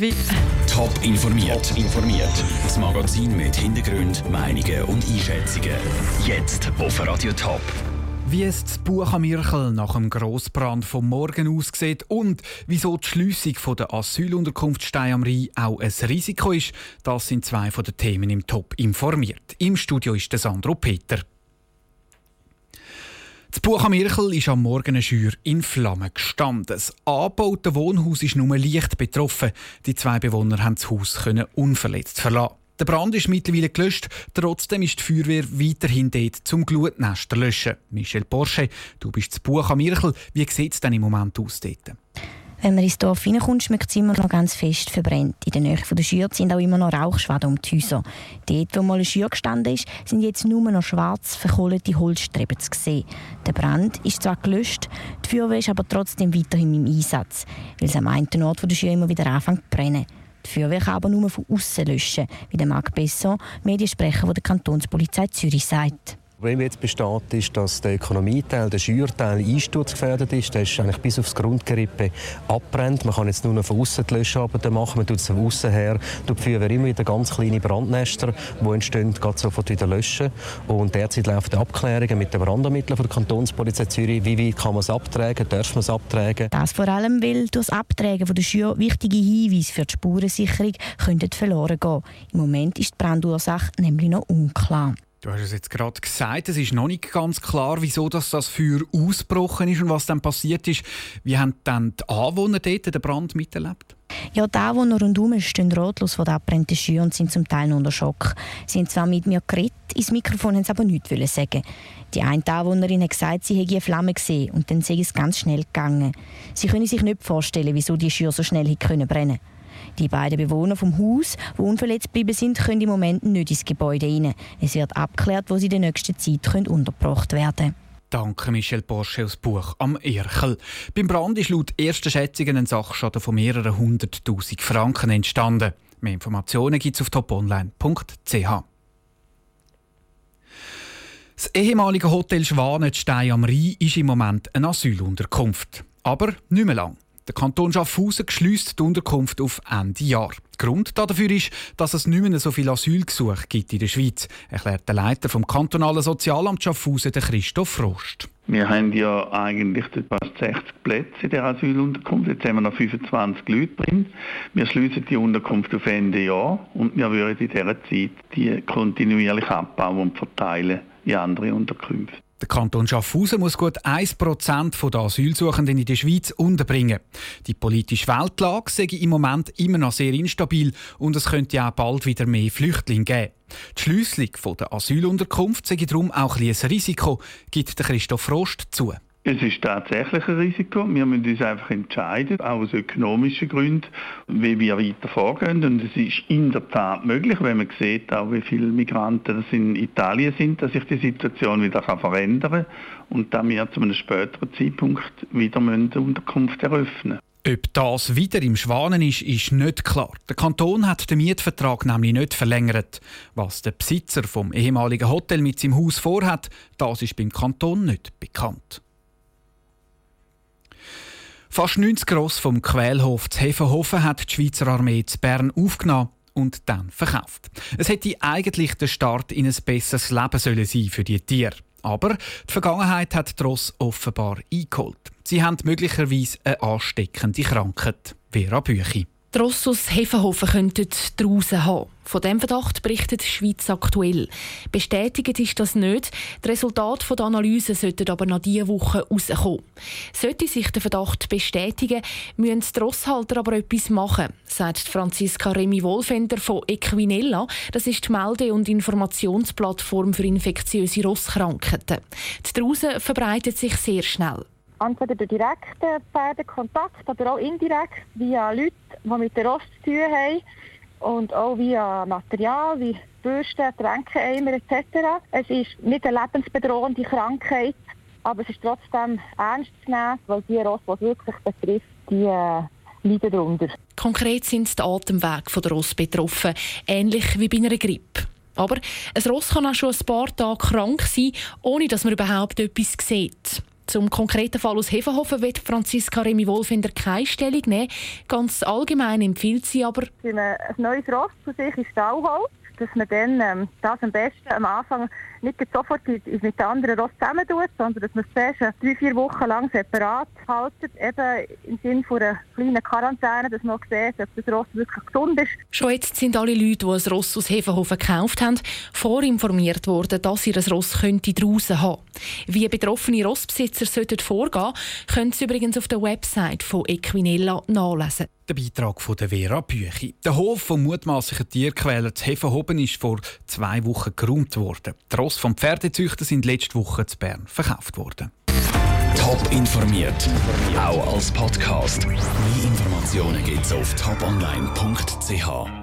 Wie? Top informiert. Informiert. Das Magazin mit Hintergrund, Meinungen und Einschätzungen. Jetzt auf Radio Top. Wie es das Buch am Mirkel nach dem Grossbrand vom Morgen aussieht und wieso die Schliessung der Asylunterkunft Stein am Rhein auch ein Risiko ist, das sind zwei von den Themen im Top informiert. Im Studio ist der Sandro Peter. Das Buch am Irchel ist am Morgen Schür in Flammen gestanden. Das angebaute Wohnhaus ist nur leicht betroffen. Die zwei Bewohner haben das Haus unverletzt verlassen. Der Brand ist mittlerweile gelöscht, trotzdem ist die Feuerwehr weiterhin dort zum Glutnester löschen. Michel Porsche, du bist das Buch am Irchel. Wie sieht es denn im Moment aus dort? Wenn man ins Dorf reinkommt, schmeckt es immer noch ganz fest verbrennt. In der Nähe der Schür sind auch immer noch Rauchschwaden um die Häuser. Dort, wo mal eine Schür gestanden ist, sind jetzt nur noch schwarz verkohlte Holzstreben zu sehen. Der Brand ist zwar gelöscht, die Feuerwehr ist aber trotzdem weiterhin im Einsatz, weil es am einen Ort der Schür immer wieder anfängt zu brennen. Die Feuerwehr kann aber nur von außen löschen, wie der Marc Besson, Mediensprecher der Kantonspolizei Zürich, sagt. Problem jetzt besteht, ist, dass der Ökonomieteil, der Schürteil einsturzgefährdet ist. Der ist eigentlich bis aufs Grundgerippe abbrennt. Man kann jetzt nur noch von außen die Löscharbeiten machen. Man tut es von außen her. Die Feuerwehr immer wieder ganz kleine Brandnester, die entstehen, geht sofort wieder löschen. Und derzeit laufen Abklärungen mit den Brandermitteln von der Kantonspolizei Zürich. Wie weit kann man es abtragen? Darf man es abtragen? Das vor allem, weil durch das Abtragen der Schür wichtige Hinweise für die Spurensicherung könnten verloren gehen. Im Moment ist die Brandursache nämlich noch unklar. Du hast es jetzt gerade gesagt, es ist noch nicht ganz klar, wieso das, das Feuer ausgebrochen ist und was dann passiert ist. Wie haben dann die Anwohner dort den Brand miterlebt? Ja, die Anwohner rundherum stehen ratlos vor der abbrennten Schür und sind zum Teil noch unter Schock. Sie haben zwar mit mir geredet, ins Mikrofon haben sie aber nichts sagen. Die eine Anwohnerin hat gesagt, sie hätte eine Flamme gesehen und dann sei es ganz schnell gegangen. Sie können sich nicht vorstellen, wieso die Schür so schnell brennen konnte. Die beiden Bewohner vom Haus, die unverletzt geblieben sind, können im Moment nicht ins Gebäude rein. Es wird abgeklärt, wo sie in der nächsten Zeit können untergebracht werden können. Danke, Michel Porsche aus Buch am Erchel. Beim Brand ist laut ersten Schätzungen ein Sachschaden von mehreren hunderttausend Franken entstanden. Mehr Informationen gibt es auf toponline.ch. Das ehemalige Hotel Schwanenstein am Rhein ist im Moment eine Asylunterkunft. Aber nicht mehr lang. Der Kanton Schaffhausen schließt die Unterkunft auf Ende Jahr. Grund dafür ist, dass es nicht mehr so viele Asylgesuche gibt in der Schweiz, erklärt der Leiter vom kantonalen Sozialamt Schaffhausen, Christoph Frost. Wir haben ja eigentlich fast 60 Plätze in der Asylunterkunft. Jetzt haben wir noch 25 Leute drin. Wir schließen die Unterkunft auf Ende Jahr und wir würden in dieser Zeit die kontinuierlich abbauen und verteilen in andere Unterkünfte. Der Kanton Schaffhausen muss gut 1% der Asylsuchenden in der Schweiz unterbringen. Die politische Weltlage sei im Moment immer noch sehr instabil und es könnte auch bald wieder mehr Flüchtlinge geben. Die Schließung der Asylunterkunft sei darum auch ein Risiko, gibt Christoph Frost zu. Es ist tatsächlich ein Risiko. Wir müssen uns einfach entscheiden, auch aus ökonomischen Gründen, wie wir weiter vorgehen. Und es ist in der Tat möglich, wenn man sieht, auch wie viele Migranten in Italien sind, dass sich die Situation wieder verändern kann und dann wir zu einem späteren Zeitpunkt wieder Unterkunft eröffnen ob das wieder im Schwanen ist, ist nicht klar. Der Kanton hat den Mietvertrag nämlich nicht verlängert. Was der Besitzer vom ehemaligen Hotel mit seinem Haus vorhat, das ist beim Kanton nicht bekannt. Fast 90 Gross vom Quälhof zu Hefenhofen hat die Schweizer Armee zu Bern aufgenommen und dann verkauft. Es hätte eigentlich der Start in ein besseres Leben sollen sein für die Tiere. Aber die Vergangenheit hat die Ross offenbar eingeholt. Sie haben möglicherweise eine ansteckende Krankheit. Vera Büchi. Die Rossus Hefenhofen könnten draußen haben. Von dem Verdacht berichtet die Schweiz aktuell. Bestätigt ist das nicht. Die Resultate der Analyse sollten aber nach dieser Woche rauskommen. Sollte sich der Verdacht bestätigen, müssen die Rosshalter aber etwas machen, sagt Franziska Remi Wolfender von Equinella. Das ist die Melde- und Informationsplattform für infektiöse Rosskrankheiten. Die Drause verbreitet sich sehr schnell entweder durch direkten Pferdenkontakt, aber auch indirekt via Leute, die mit der Rost zu tun haben und auch via Material wie Bürsten, Tränkeneimer etc. Es ist nicht eine lebensbedrohende Krankheit, aber es ist trotzdem ernst zu nehmen, weil die Rost, die es wirklich betrifft, die äh, leiden darunter. Konkret sind die Atemwege der Ross betroffen, ähnlich wie bei einer Grippe. Aber ein Ross kann auch schon ein paar Tage krank sein, ohne dass man überhaupt etwas sieht. Zum konkreten Fall aus Hefenhofen wird Franziska Remi Wolfinder keine Stellung nehmen. Ganz allgemein empfiehlt sie aber, ein neues Ross zu sich in Stall holt, dass man dann ähm, das am besten am Anfang nicht sofort mit den anderen Ross zusammen tut, sondern dass man es zuerst drei, vier Wochen lang separat haltet, eben im Sinne von einer kleinen Quarantäne, dass man sieht, ob das Ross wirklich gesund ist. Schon jetzt sind alle Leute, die ein Ross aus Hefenhofen gekauft haben, vorinformiert worden, dass sie das Ross könnte draußen haben. Wie betroffene Rossbesitzer sollten vorgehen, können Sie übrigens auf der Website von Equinella nachlesen. Der Beitrag von der Vera Büchi. Der Hof vom mutmaßlichen Tierquäler zu Hefenhoben ist vor zwei Wochen geräumt worden. Die Ross vom Pferdezüchter sind letzte Woche zu Bern verkauft worden. Top informiert, auch als Podcast. Mehr Informationen gibt's auf toponline.ch.